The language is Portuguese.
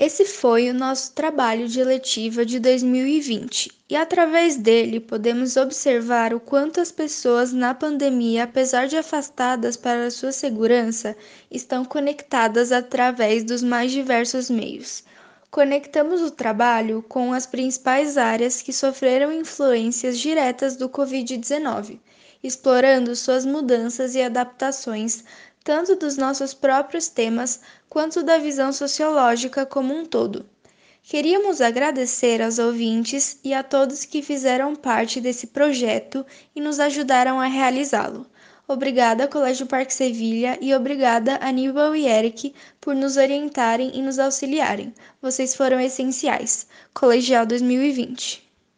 Esse foi o nosso trabalho de letiva de 2020 e, através dele, podemos observar o quanto as pessoas na pandemia, apesar de afastadas para sua segurança, estão conectadas através dos mais diversos meios. Conectamos o trabalho com as principais áreas que sofreram influências diretas do Covid-19, explorando suas mudanças e adaptações tanto dos nossos próprios temas quanto da visão sociológica como um todo. Queríamos agradecer aos ouvintes e a todos que fizeram parte desse projeto e nos ajudaram a realizá-lo. Obrigada, Colégio Parque Sevilha, e obrigada, Aníbal e Eric, por nos orientarem e nos auxiliarem. Vocês foram essenciais. Colegial 2020.